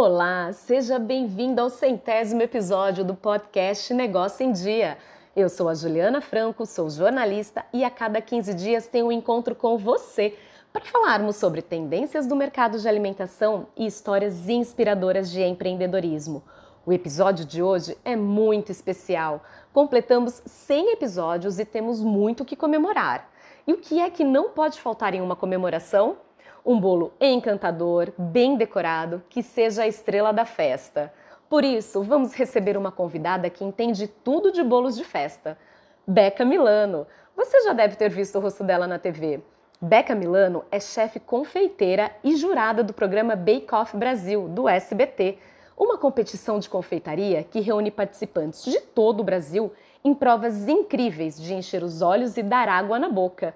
Olá, seja bem-vindo ao centésimo episódio do podcast Negócio em Dia. Eu sou a Juliana Franco, sou jornalista e a cada 15 dias tenho um encontro com você para falarmos sobre tendências do mercado de alimentação e histórias inspiradoras de empreendedorismo. O episódio de hoje é muito especial. Completamos 100 episódios e temos muito que comemorar. E o que é que não pode faltar em uma comemoração? Um bolo encantador, bem decorado, que seja a estrela da festa. Por isso, vamos receber uma convidada que entende tudo de bolos de festa. Beca Milano. Você já deve ter visto o rosto dela na TV. Beca Milano é chefe confeiteira e jurada do programa Bake Off Brasil, do SBT, uma competição de confeitaria que reúne participantes de todo o Brasil em provas incríveis de encher os olhos e dar água na boca.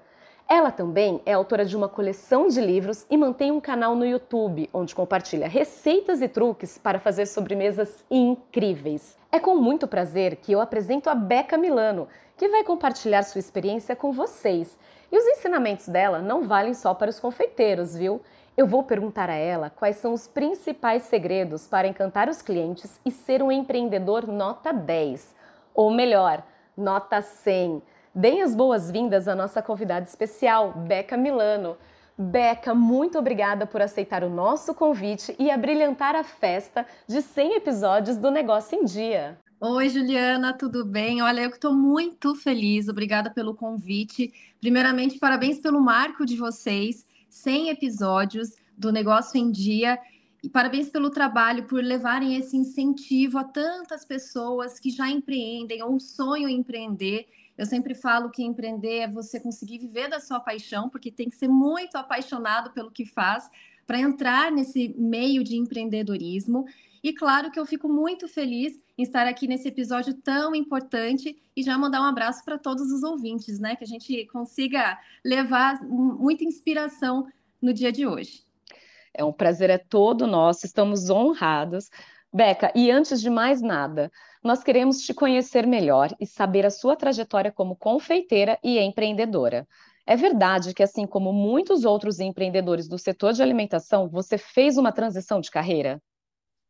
Ela também é autora de uma coleção de livros e mantém um canal no YouTube onde compartilha receitas e truques para fazer sobremesas incríveis. É com muito prazer que eu apresento a Beca Milano, que vai compartilhar sua experiência com vocês. E os ensinamentos dela não valem só para os confeiteiros, viu? Eu vou perguntar a ela quais são os principais segredos para encantar os clientes e ser um empreendedor nota 10, ou melhor, nota 100 Deem as boas-vindas à nossa convidada especial, Beca Milano. Beca, muito obrigada por aceitar o nosso convite e abrilhantar a festa de 100 episódios do Negócio em Dia. Oi, Juliana, tudo bem? Olha, eu estou muito feliz, obrigada pelo convite. Primeiramente, parabéns pelo marco de vocês, 100 episódios do Negócio em Dia. E parabéns pelo trabalho, por levarem esse incentivo a tantas pessoas que já empreendem ou sonham em empreender eu sempre falo que empreender é você conseguir viver da sua paixão, porque tem que ser muito apaixonado pelo que faz para entrar nesse meio de empreendedorismo. E claro que eu fico muito feliz em estar aqui nesse episódio tão importante e já mandar um abraço para todos os ouvintes, né? Que a gente consiga levar muita inspiração no dia de hoje. É um prazer é todo nosso, estamos honrados. Beca, e antes de mais nada, nós queremos te conhecer melhor e saber a sua trajetória como confeiteira e empreendedora. É verdade que, assim como muitos outros empreendedores do setor de alimentação, você fez uma transição de carreira?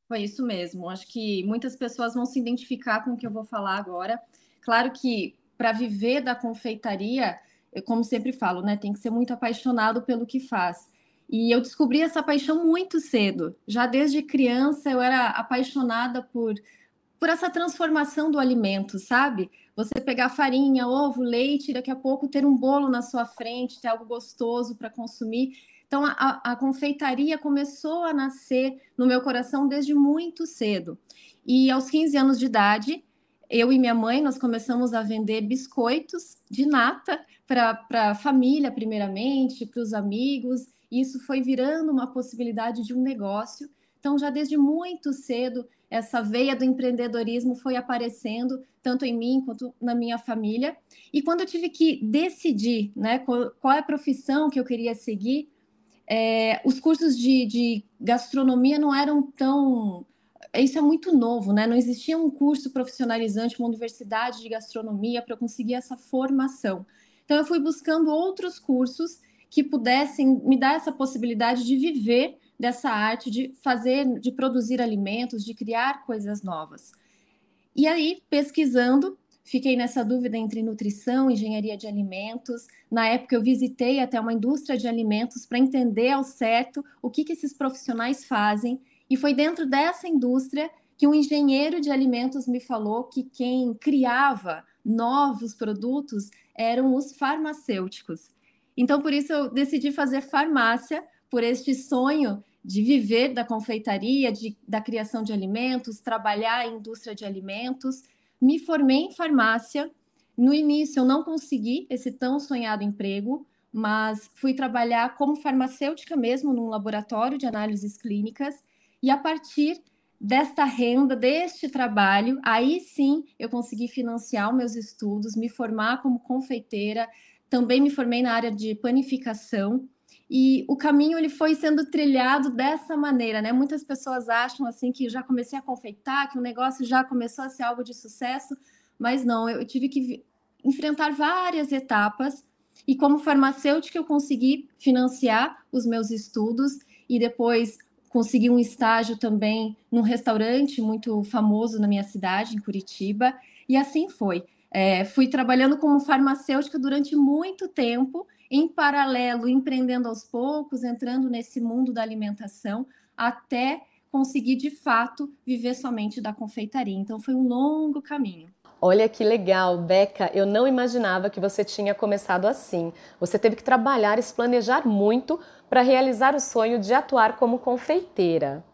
Foi isso mesmo. Acho que muitas pessoas vão se identificar com o que eu vou falar agora. Claro que para viver da confeitaria, eu, como sempre falo, né, tem que ser muito apaixonado pelo que faz. E eu descobri essa paixão muito cedo. Já desde criança eu era apaixonada por por essa transformação do alimento, sabe? Você pegar farinha, ovo, leite, daqui a pouco ter um bolo na sua frente, ter algo gostoso para consumir. Então, a, a, confeitaria começou a nascer no meu coração desde muito cedo. E aos 15 anos de idade, eu e minha mãe, nós começamos a vender biscoitos de nata para a família, primeiramente, para os amigos. Isso foi virando uma possibilidade de um negócio. Então, já desde muito cedo, essa veia do empreendedorismo foi aparecendo tanto em mim quanto na minha família. E quando eu tive que decidir né, qual, qual é a profissão que eu queria seguir, é, os cursos de, de gastronomia não eram tão isso é muito novo, né? Não existia um curso profissionalizante, uma universidade de gastronomia para eu conseguir essa formação. Então eu fui buscando outros cursos que pudessem me dar essa possibilidade de viver dessa arte de fazer, de produzir alimentos, de criar coisas novas. E aí, pesquisando, fiquei nessa dúvida entre nutrição, engenharia de alimentos. Na época, eu visitei até uma indústria de alimentos para entender ao certo o que, que esses profissionais fazem. E foi dentro dessa indústria que um engenheiro de alimentos me falou que quem criava novos produtos eram os farmacêuticos. Então, por isso, eu decidi fazer farmácia, por este sonho de viver da confeitaria, de, da criação de alimentos, trabalhar em indústria de alimentos. Me formei em farmácia. No início, eu não consegui esse tão sonhado emprego, mas fui trabalhar como farmacêutica mesmo num laboratório de análises clínicas. E a partir desta renda, deste trabalho, aí sim eu consegui financiar meus estudos, me formar como confeiteira. Também me formei na área de panificação e o caminho ele foi sendo trilhado dessa maneira, né? Muitas pessoas acham assim que já comecei a confeitar, que o negócio já começou a ser algo de sucesso, mas não, eu tive que enfrentar várias etapas e como farmacêutica eu consegui financiar os meus estudos e depois consegui um estágio também num restaurante muito famoso na minha cidade, em Curitiba, e assim foi. É, fui trabalhando como farmacêutica durante muito tempo, em paralelo, empreendendo aos poucos, entrando nesse mundo da alimentação, até conseguir de fato viver somente da confeitaria. Então foi um longo caminho. Olha que legal, Beca. Eu não imaginava que você tinha começado assim. Você teve que trabalhar e se planejar muito para realizar o sonho de atuar como confeiteira.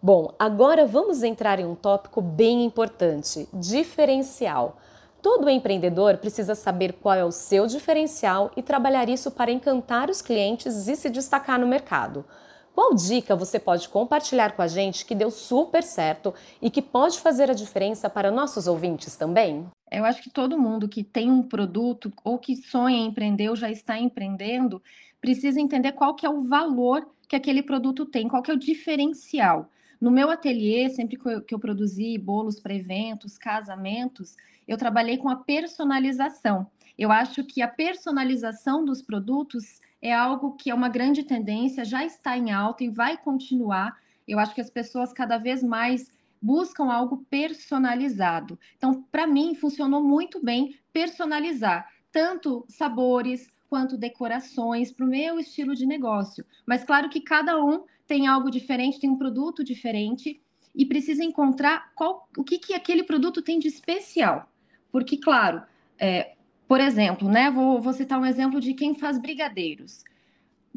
Bom, agora vamos entrar em um tópico bem importante: diferencial. Todo empreendedor precisa saber qual é o seu diferencial e trabalhar isso para encantar os clientes e se destacar no mercado. Qual dica você pode compartilhar com a gente que deu super certo e que pode fazer a diferença para nossos ouvintes também? Eu acho que todo mundo que tem um produto ou que sonha em empreender ou já está empreendendo precisa entender qual que é o valor que aquele produto tem, qual que é o diferencial. No meu ateliê, sempre que eu, que eu produzi bolos para eventos, casamentos, eu trabalhei com a personalização. Eu acho que a personalização dos produtos é algo que é uma grande tendência, já está em alta e vai continuar. Eu acho que as pessoas cada vez mais buscam algo personalizado. Então, para mim, funcionou muito bem personalizar tanto sabores quanto decorações para o meu estilo de negócio. Mas claro que cada um tem algo diferente, tem um produto diferente e precisa encontrar qual, o que, que aquele produto tem de especial. Porque, claro, é, por exemplo, né, vou, vou citar um exemplo de quem faz brigadeiros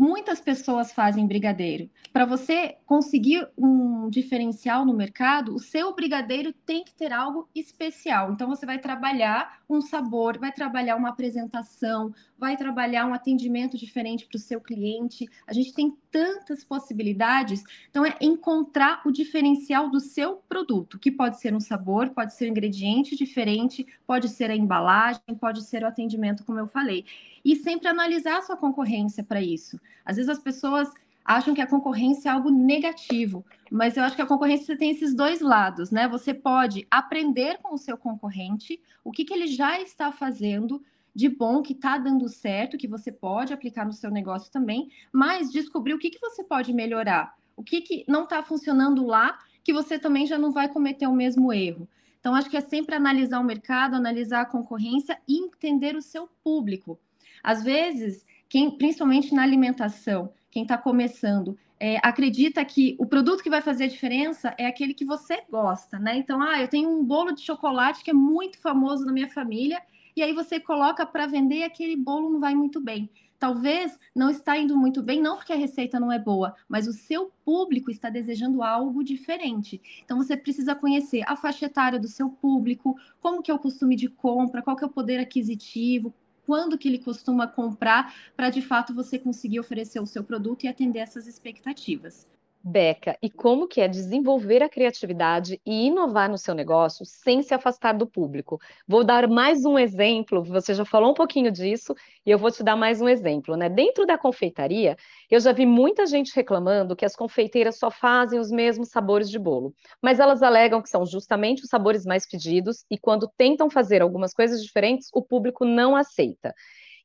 muitas pessoas fazem brigadeiro. Para você conseguir um diferencial no mercado, o seu brigadeiro tem que ter algo especial. Então você vai trabalhar um sabor, vai trabalhar uma apresentação, vai trabalhar um atendimento diferente para o seu cliente. A gente tem tantas possibilidades. Então é encontrar o diferencial do seu produto, que pode ser um sabor, pode ser um ingrediente diferente, pode ser a embalagem, pode ser o atendimento, como eu falei. E sempre analisar a sua concorrência para isso. Às vezes as pessoas acham que a concorrência é algo negativo, mas eu acho que a concorrência tem esses dois lados, né? Você pode aprender com o seu concorrente, o que, que ele já está fazendo de bom, que está dando certo, que você pode aplicar no seu negócio também, mas descobrir o que, que você pode melhorar, o que, que não está funcionando lá, que você também já não vai cometer o mesmo erro. Então, acho que é sempre analisar o mercado, analisar a concorrência e entender o seu público. Às vezes, quem, principalmente na alimentação, quem está começando, é, acredita que o produto que vai fazer a diferença é aquele que você gosta, né? Então, ah, eu tenho um bolo de chocolate que é muito famoso na minha família, e aí você coloca para vender e aquele bolo não vai muito bem. Talvez não está indo muito bem, não porque a receita não é boa, mas o seu público está desejando algo diferente. Então você precisa conhecer a faixa etária do seu público, como que é o costume de compra, qual que é o poder aquisitivo, quando que ele costuma comprar, para de fato você conseguir oferecer o seu produto e atender essas expectativas. Beca, e como que é desenvolver a criatividade e inovar no seu negócio sem se afastar do público? Vou dar mais um exemplo, você já falou um pouquinho disso, e eu vou te dar mais um exemplo, né? Dentro da confeitaria, eu já vi muita gente reclamando que as confeiteiras só fazem os mesmos sabores de bolo, mas elas alegam que são justamente os sabores mais pedidos e quando tentam fazer algumas coisas diferentes, o público não aceita.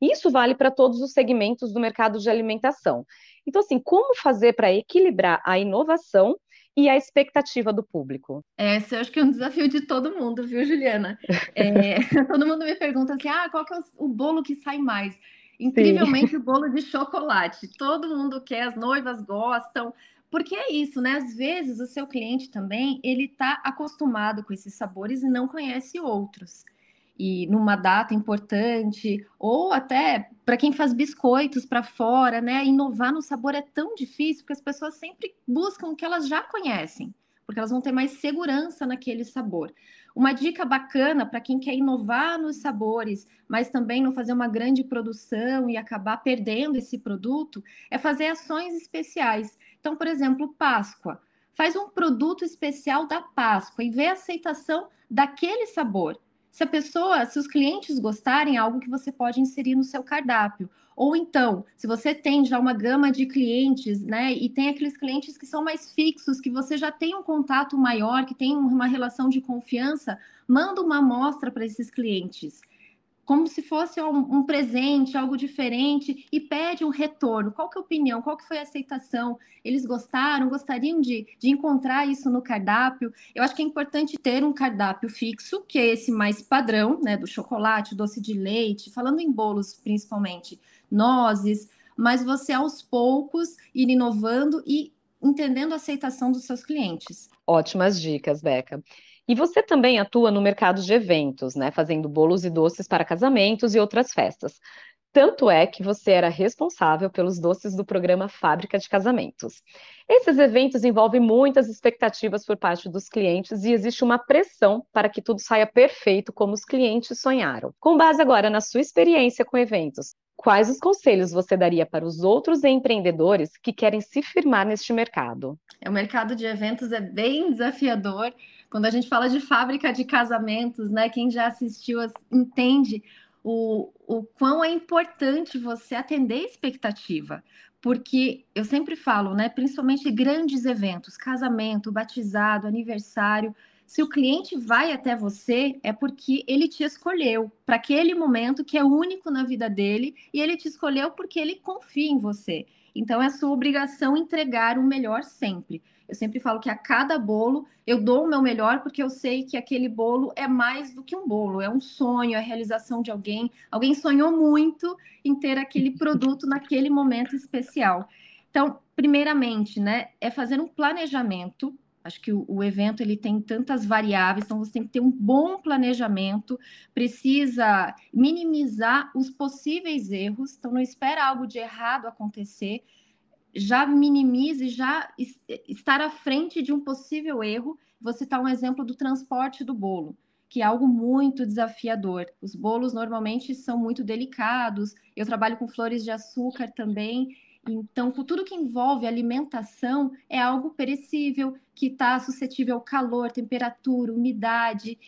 Isso vale para todos os segmentos do mercado de alimentação. Então, assim, como fazer para equilibrar a inovação e a expectativa do público? Esse eu acho que é um desafio de todo mundo, viu, Juliana? É, todo mundo me pergunta assim: ah, qual que é o, o bolo que sai mais? Incrivelmente, Sim. o bolo de chocolate. Todo mundo quer, as noivas gostam. Porque é isso, né? Às vezes o seu cliente também, ele está acostumado com esses sabores e não conhece outros e numa data importante, ou até para quem faz biscoitos para fora, né? Inovar no sabor é tão difícil porque as pessoas sempre buscam o que elas já conhecem, porque elas vão ter mais segurança naquele sabor. Uma dica bacana para quem quer inovar nos sabores, mas também não fazer uma grande produção e acabar perdendo esse produto, é fazer ações especiais. Então, por exemplo, Páscoa. Faz um produto especial da Páscoa e vê a aceitação daquele sabor se a pessoa, se os clientes gostarem, é algo que você pode inserir no seu cardápio. Ou então, se você tem já uma gama de clientes, né, e tem aqueles clientes que são mais fixos, que você já tem um contato maior, que tem uma relação de confiança, manda uma amostra para esses clientes. Como se fosse um, um, presente, algo diferente, e pede um retorno. Qual que é a opinião? Qual que foi a aceitação? Eles gostaram? Gostariam de, de encontrar isso no cardápio? Eu acho que é importante ter um cardápio fixo, que é esse mais padrão, né? Do chocolate, doce de leite, falando em bolos principalmente, nozes, mas você aos poucos ir inovando e entendendo a aceitação dos seus clientes. Ótimas dicas, Beca. E você também atua no mercado de eventos, né, fazendo bolos e doces para casamentos e outras festas. Tanto é que você era responsável pelos doces do programa Fábrica de Casamentos. Esses eventos envolvem muitas expectativas por parte dos clientes e existe uma pressão para que tudo saia perfeito como os clientes sonharam. Com base agora na sua experiência com eventos, quais os conselhos você daria para os outros empreendedores que querem se firmar neste mercado? O mercado de eventos é bem desafiador. Quando a gente fala de fábrica de casamentos, né? Quem já assistiu entende o, o quão é importante você atender a expectativa. Porque eu sempre falo, né? Principalmente grandes eventos, casamento, batizado, aniversário. Se o cliente vai até você, é porque ele te escolheu para aquele momento que é único na vida dele e ele te escolheu porque ele confia em você. Então é sua obrigação entregar o melhor sempre. Eu sempre falo que a cada bolo eu dou o meu melhor porque eu sei que aquele bolo é mais do que um bolo, é um sonho, é a realização de alguém. Alguém sonhou muito em ter aquele produto naquele momento especial. Então, primeiramente, né, é fazer um planejamento. Acho que o, o evento ele tem tantas variáveis, então você tem que ter um bom planejamento, precisa minimizar os possíveis erros, então não espera algo de errado acontecer já minimize, já estar à frente de um possível erro. Vou citar um exemplo do transporte do bolo, que é algo muito desafiador. Os bolos normalmente são muito delicados. Eu trabalho com flores de açúcar também. Então, tudo que envolve alimentação, é algo perecível, que está suscetível ao calor, temperatura, umidade.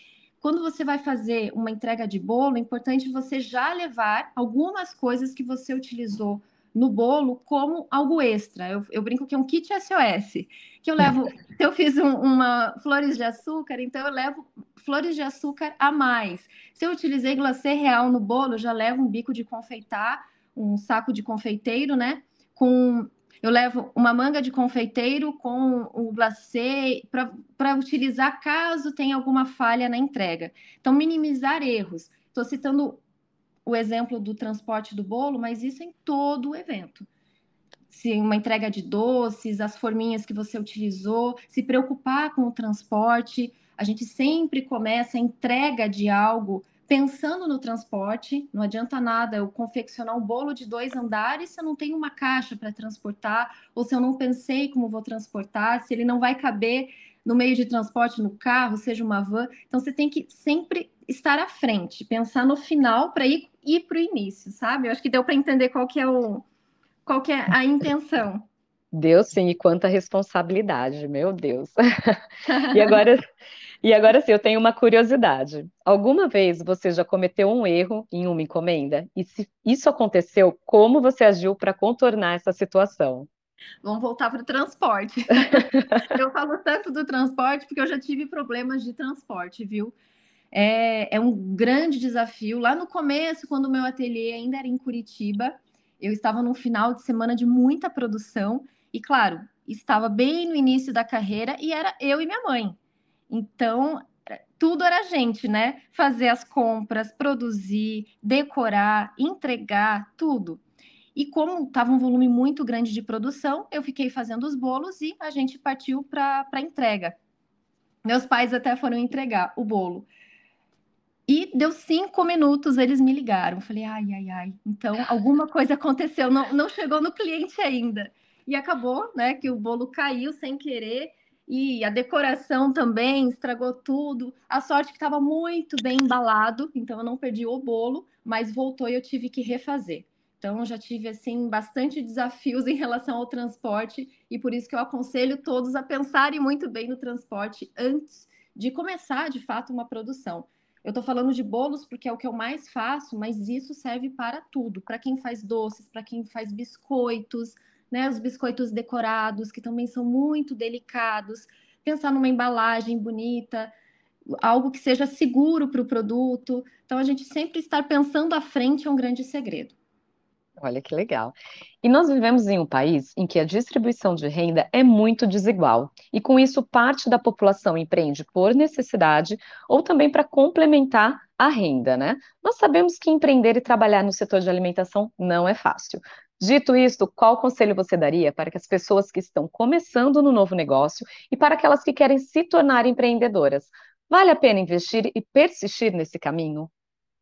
Quando você vai fazer uma entrega de bolo, é importante você já levar algumas coisas que você utilizou no bolo como algo extra. Eu, eu, brinco que é um kit SOS, que eu levo, se eu fiz um, uma flores de açúcar, então eu levo flores de açúcar a mais. Se eu utilizei glacê real no bolo, eu já levo um bico de confeitar, um saco de confeiteiro, né? Com eu levo uma manga de confeiteiro com o glacê para utilizar caso tenha alguma falha na entrega. Então, minimizar erros. Estou citando o exemplo do transporte do bolo, mas isso em todo o evento. Se uma entrega de doces, as forminhas que você utilizou, se preocupar com o transporte. A gente sempre começa a entrega de algo pensando no transporte. Não adianta nada eu confeccionar um bolo de dois andares se eu não tenho uma caixa para transportar, ou se eu não pensei como vou transportar, se ele não vai caber no meio de transporte no carro, seja uma van. Então você tem que sempre estar à frente, pensar no final para ir, ir para o início, sabe? Eu acho que deu para entender qual que é o qual que é a intenção. Deu sim, e quanta responsabilidade, meu Deus. e agora, e agora sim, eu tenho uma curiosidade. Alguma vez você já cometeu um erro em uma encomenda? E se isso aconteceu, como você agiu para contornar essa situação? Vamos voltar para o transporte. eu falo tanto do transporte porque eu já tive problemas de transporte, viu? É, é um grande desafio. Lá no começo, quando o meu ateliê ainda era em Curitiba, eu estava num final de semana de muita produção e, claro, estava bem no início da carreira e era eu e minha mãe. Então, tudo era a gente, né? Fazer as compras, produzir, decorar, entregar, tudo. E como estava um volume muito grande de produção, eu fiquei fazendo os bolos e a gente partiu para a entrega. Meus pais até foram entregar o bolo. E deu cinco minutos, eles me ligaram. Falei, ai, ai, ai. Então, alguma coisa aconteceu, não, não chegou no cliente ainda. E acabou, né, que o bolo caiu sem querer e a decoração também estragou tudo. A sorte que estava muito bem embalado, então eu não perdi o bolo, mas voltou e eu tive que refazer. Então já tive assim bastante desafios em relação ao transporte e por isso que eu aconselho todos a pensarem muito bem no transporte antes de começar de fato uma produção. Eu estou falando de bolos porque é o que eu mais faço, mas isso serve para tudo, para quem faz doces, para quem faz biscoitos, né? Os biscoitos decorados, que também são muito delicados. Pensar numa embalagem bonita. algo que seja seguro para o produto. Então, a gente sempre estar pensando à frente é um grande segredo. Olha que legal. E nós vivemos em um país em que a distribuição de renda é muito desigual, e com isso parte da população empreende por necessidade ou também para complementar a renda, né? Nós sabemos que empreender e trabalhar no setor de alimentação não é fácil. Dito isto, qual conselho você daria para que as pessoas que estão começando no novo negócio e para aquelas que querem se tornar empreendedoras? Vale a pena investir e persistir nesse caminho?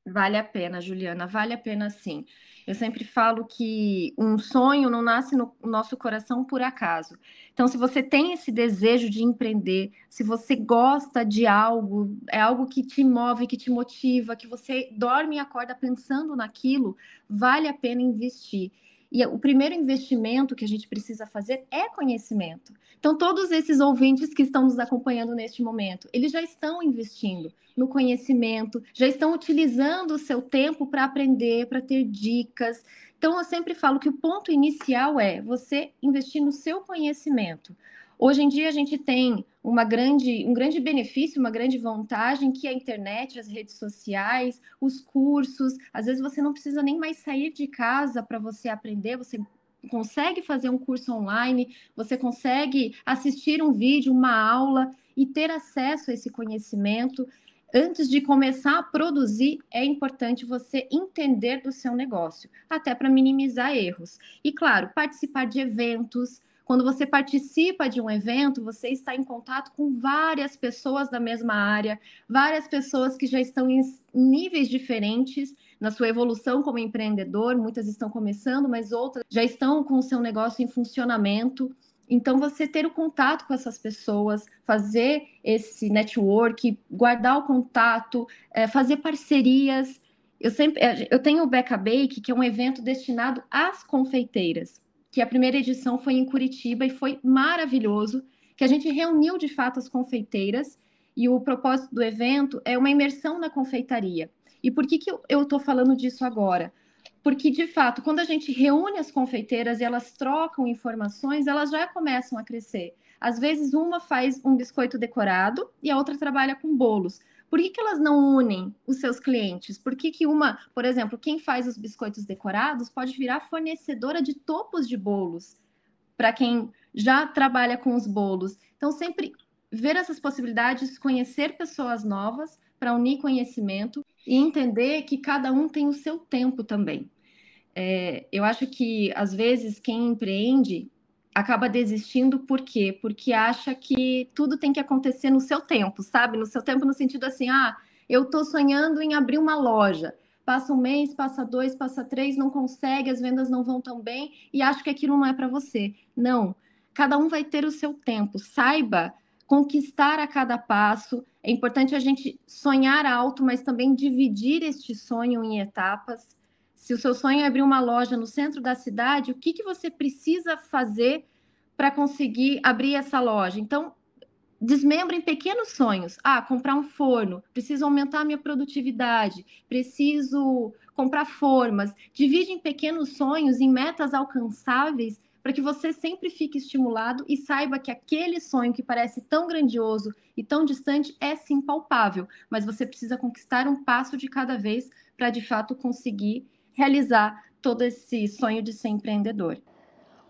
Vale a pena, Juliana, vale a pena sim. Eu sempre falo que um sonho não nasce no nosso coração por acaso. Então, se você tem esse desejo de empreender, se você gosta de algo, é algo que te move, que te motiva, que você dorme e acorda pensando naquilo, vale a pena investir. E o primeiro investimento que a gente precisa fazer é conhecimento. Então, todos esses ouvintes que estão nos acompanhando neste momento, eles já estão investindo no conhecimento, já estão utilizando o seu tempo para aprender, para ter dicas. Então, eu sempre falo que o ponto inicial é você investir no seu conhecimento. Hoje em dia a gente tem uma grande, um grande benefício, uma grande vantagem que é a internet, as redes sociais, os cursos. Às vezes você não precisa nem mais sair de casa para você aprender, você consegue fazer um curso online, você consegue assistir um vídeo, uma aula e ter acesso a esse conhecimento antes de começar a produzir, é importante você entender do seu negócio, até para minimizar erros. E, claro, participar de eventos. Quando você participa de um evento, você está em contato com várias pessoas da mesma área, várias pessoas que já estão em níveis diferentes na sua evolução como empreendedor. Muitas estão começando, mas outras já estão com o seu negócio em funcionamento. Então, você ter o contato com essas pessoas, fazer esse network, guardar o contato, é, fazer parcerias. Eu sempre, é, eu tenho o Beca Bake, que é um evento destinado às confeiteiras, que a primeira edição foi em Curitiba e foi maravilhoso, que a gente reuniu de fato as confeiteiras e o propósito do evento é uma imersão na confeitaria. E por que, que eu estou falando disso agora? porque de fato, quando a gente reúne as confeiteiras e elas trocam informações, elas já começam a crescer. Às vezes, uma faz um biscoito decorado e a outra trabalha com bolos. Por que, que elas não unem os seus clientes? Por que, que uma, por exemplo, quem faz os biscoitos decorados pode virar fornecedora de topos de bolos para quem já trabalha com os bolos? Então, sempre ver essas possibilidades, conhecer pessoas novas para unir conhecimento e entender que cada um tem o seu tempo também. É, eu acho que, às vezes, quem empreende acaba desistindo por quê? Porque acha que tudo tem que acontecer no seu tempo, sabe? No seu tempo, no sentido assim, ah, eu estou sonhando em abrir uma loja. Passa um mês, passa dois, passa três, não consegue, as vendas não vão tão bem e acho que aquilo não é para você. Não. Cada um vai ter o seu tempo. Saiba conquistar a cada passo. É importante a gente sonhar alto, mas também dividir este sonho em etapas se o seu sonho é abrir uma loja no centro da cidade, o que, que você precisa fazer para conseguir abrir essa loja? Então, desmembra em pequenos sonhos. Ah, comprar um forno, preciso aumentar a minha produtividade, preciso comprar formas. Divide em pequenos sonhos, em metas alcançáveis, para que você sempre fique estimulado e saiba que aquele sonho que parece tão grandioso e tão distante é sim palpável, mas você precisa conquistar um passo de cada vez para de fato conseguir realizar todo esse sonho de ser empreendedor.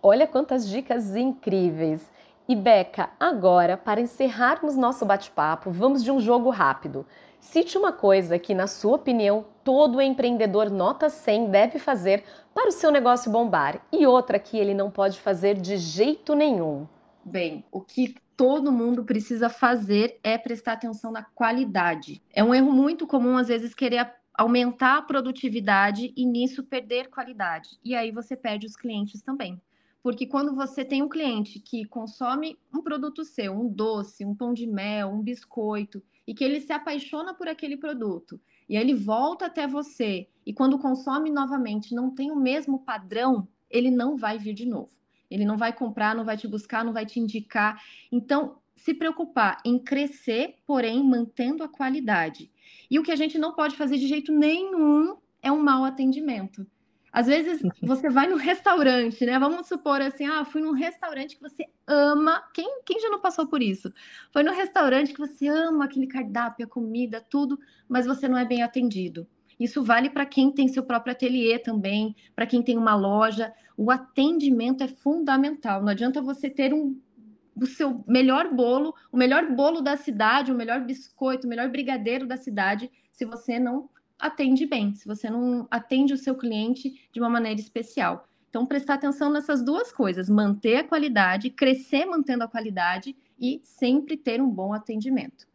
Olha quantas dicas incríveis! E Beca, agora, para encerrarmos nosso bate-papo, vamos de um jogo rápido. Cite uma coisa que, na sua opinião, todo empreendedor nota 100 deve fazer para o seu negócio bombar e outra que ele não pode fazer de jeito nenhum. Bem, o que todo mundo precisa fazer é prestar atenção na qualidade. É um erro muito comum, às vezes, querer aumentar a produtividade e nisso perder qualidade. E aí você perde os clientes também. Porque quando você tem um cliente que consome um produto seu, um doce, um pão de mel, um biscoito, e que ele se apaixona por aquele produto, e aí ele volta até você, e quando consome novamente não tem o mesmo padrão, ele não vai vir de novo. Ele não vai comprar, não vai te buscar, não vai te indicar. Então, se preocupar em crescer, porém mantendo a qualidade. E o que a gente não pode fazer de jeito nenhum é um mau atendimento. Às vezes você vai no restaurante, né? Vamos supor assim, ah, fui num restaurante que você ama. Quem, quem já não passou por isso? Foi no restaurante que você ama aquele cardápio, a comida, tudo, mas você não é bem atendido. Isso vale para quem tem seu próprio ateliê também, para quem tem uma loja. O atendimento é fundamental. Não adianta você ter um o seu melhor bolo, o melhor bolo da cidade, o melhor biscoito, o melhor brigadeiro da cidade, se você não atende bem, se você não atende o seu cliente de uma maneira especial. Então, prestar atenção nessas duas coisas: manter a qualidade, crescer mantendo a qualidade e sempre ter um bom atendimento.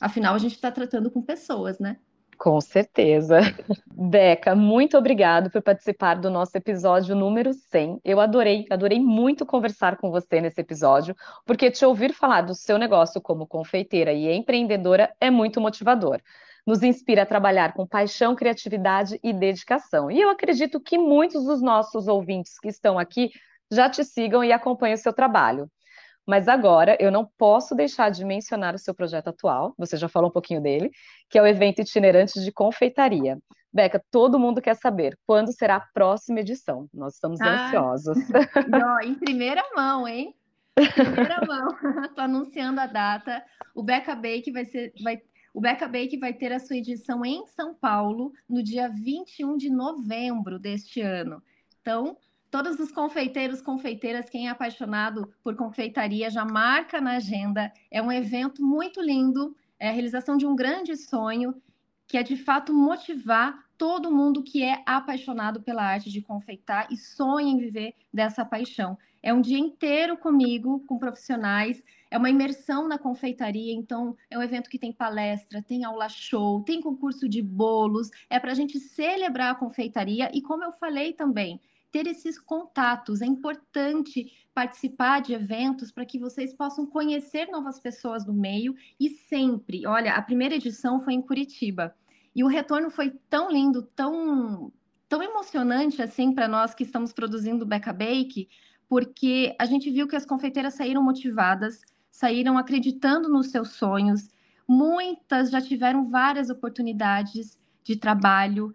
Afinal, a gente está tratando com pessoas, né? Com certeza. Beca, muito obrigado por participar do nosso episódio número 100. Eu adorei, adorei muito conversar com você nesse episódio, porque te ouvir falar do seu negócio como confeiteira e empreendedora é muito motivador. Nos inspira a trabalhar com paixão, criatividade e dedicação. E eu acredito que muitos dos nossos ouvintes que estão aqui já te sigam e acompanham o seu trabalho. Mas agora eu não posso deixar de mencionar o seu projeto atual, você já falou um pouquinho dele, que é o evento itinerante de confeitaria. Beca, todo mundo quer saber quando será a próxima edição. Nós estamos ah, ansiosos. Ó, em primeira mão, hein? Primeira mão. Estou anunciando a data. O Beca Bake vai ser. Vai, o Beca Bake vai ter a sua edição em São Paulo no dia 21 de novembro deste ano. Então, Todos os confeiteiros, confeiteiras, quem é apaixonado por confeitaria, já marca na agenda. É um evento muito lindo, é a realização de um grande sonho, que é de fato motivar todo mundo que é apaixonado pela arte de confeitar e sonha em viver dessa paixão. É um dia inteiro comigo, com profissionais, é uma imersão na confeitaria, então é um evento que tem palestra, tem aula show, tem concurso de bolos, é para a gente celebrar a confeitaria e, como eu falei também, ter esses contatos. É importante participar de eventos para que vocês possam conhecer novas pessoas do meio e sempre. Olha, a primeira edição foi em Curitiba e o retorno foi tão lindo, tão tão emocionante assim para nós que estamos produzindo Beca Bake, porque a gente viu que as confeiteiras saíram motivadas, saíram acreditando nos seus sonhos. Muitas já tiveram várias oportunidades de trabalho,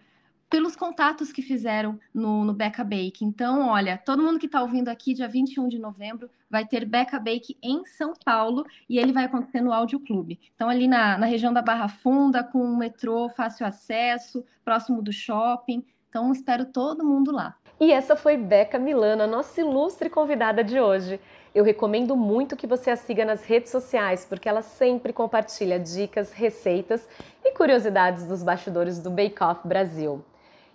pelos contatos que fizeram no, no Beca Bake. Então, olha, todo mundo que está ouvindo aqui, dia 21 de novembro, vai ter Beca Bake em São Paulo e ele vai acontecer no Áudio Clube. Então, ali na, na região da Barra Funda, com o metrô, fácil acesso, próximo do shopping. Então, espero todo mundo lá. E essa foi Beca Milana, nossa ilustre convidada de hoje. Eu recomendo muito que você a siga nas redes sociais, porque ela sempre compartilha dicas, receitas e curiosidades dos bastidores do Bake Off Brasil.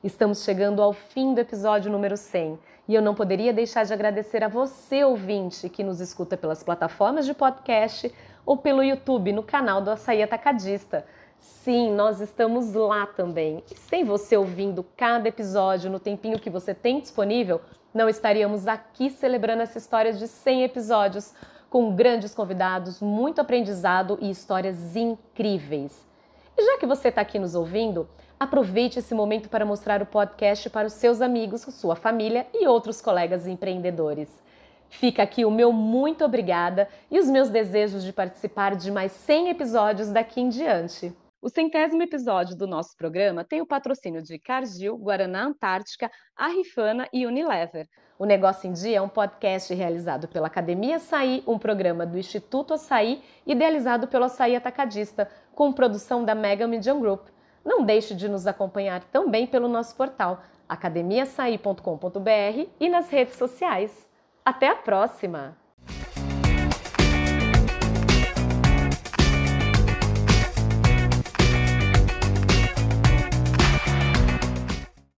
Estamos chegando ao fim do episódio número 100 e eu não poderia deixar de agradecer a você, ouvinte, que nos escuta pelas plataformas de podcast ou pelo YouTube no canal do Açaí Atacadista. Sim, nós estamos lá também. E sem você ouvindo cada episódio no tempinho que você tem disponível, não estaríamos aqui celebrando essa história de 100 episódios com grandes convidados, muito aprendizado e histórias incríveis. E já que você está aqui nos ouvindo, Aproveite esse momento para mostrar o podcast para os seus amigos, sua família e outros colegas empreendedores. Fica aqui o meu muito obrigada e os meus desejos de participar de mais 100 episódios daqui em diante. O centésimo episódio do nosso programa tem o patrocínio de Cargill, Guaraná Antártica, Arrifana e Unilever. O Negócio em Dia é um podcast realizado pela Academia Açaí, um programa do Instituto Açaí, idealizado pelo Açaí Atacadista, com produção da Mega Media Group. Não deixe de nos acompanhar também pelo nosso portal academiaçaí.com.br e nas redes sociais. Até a próxima!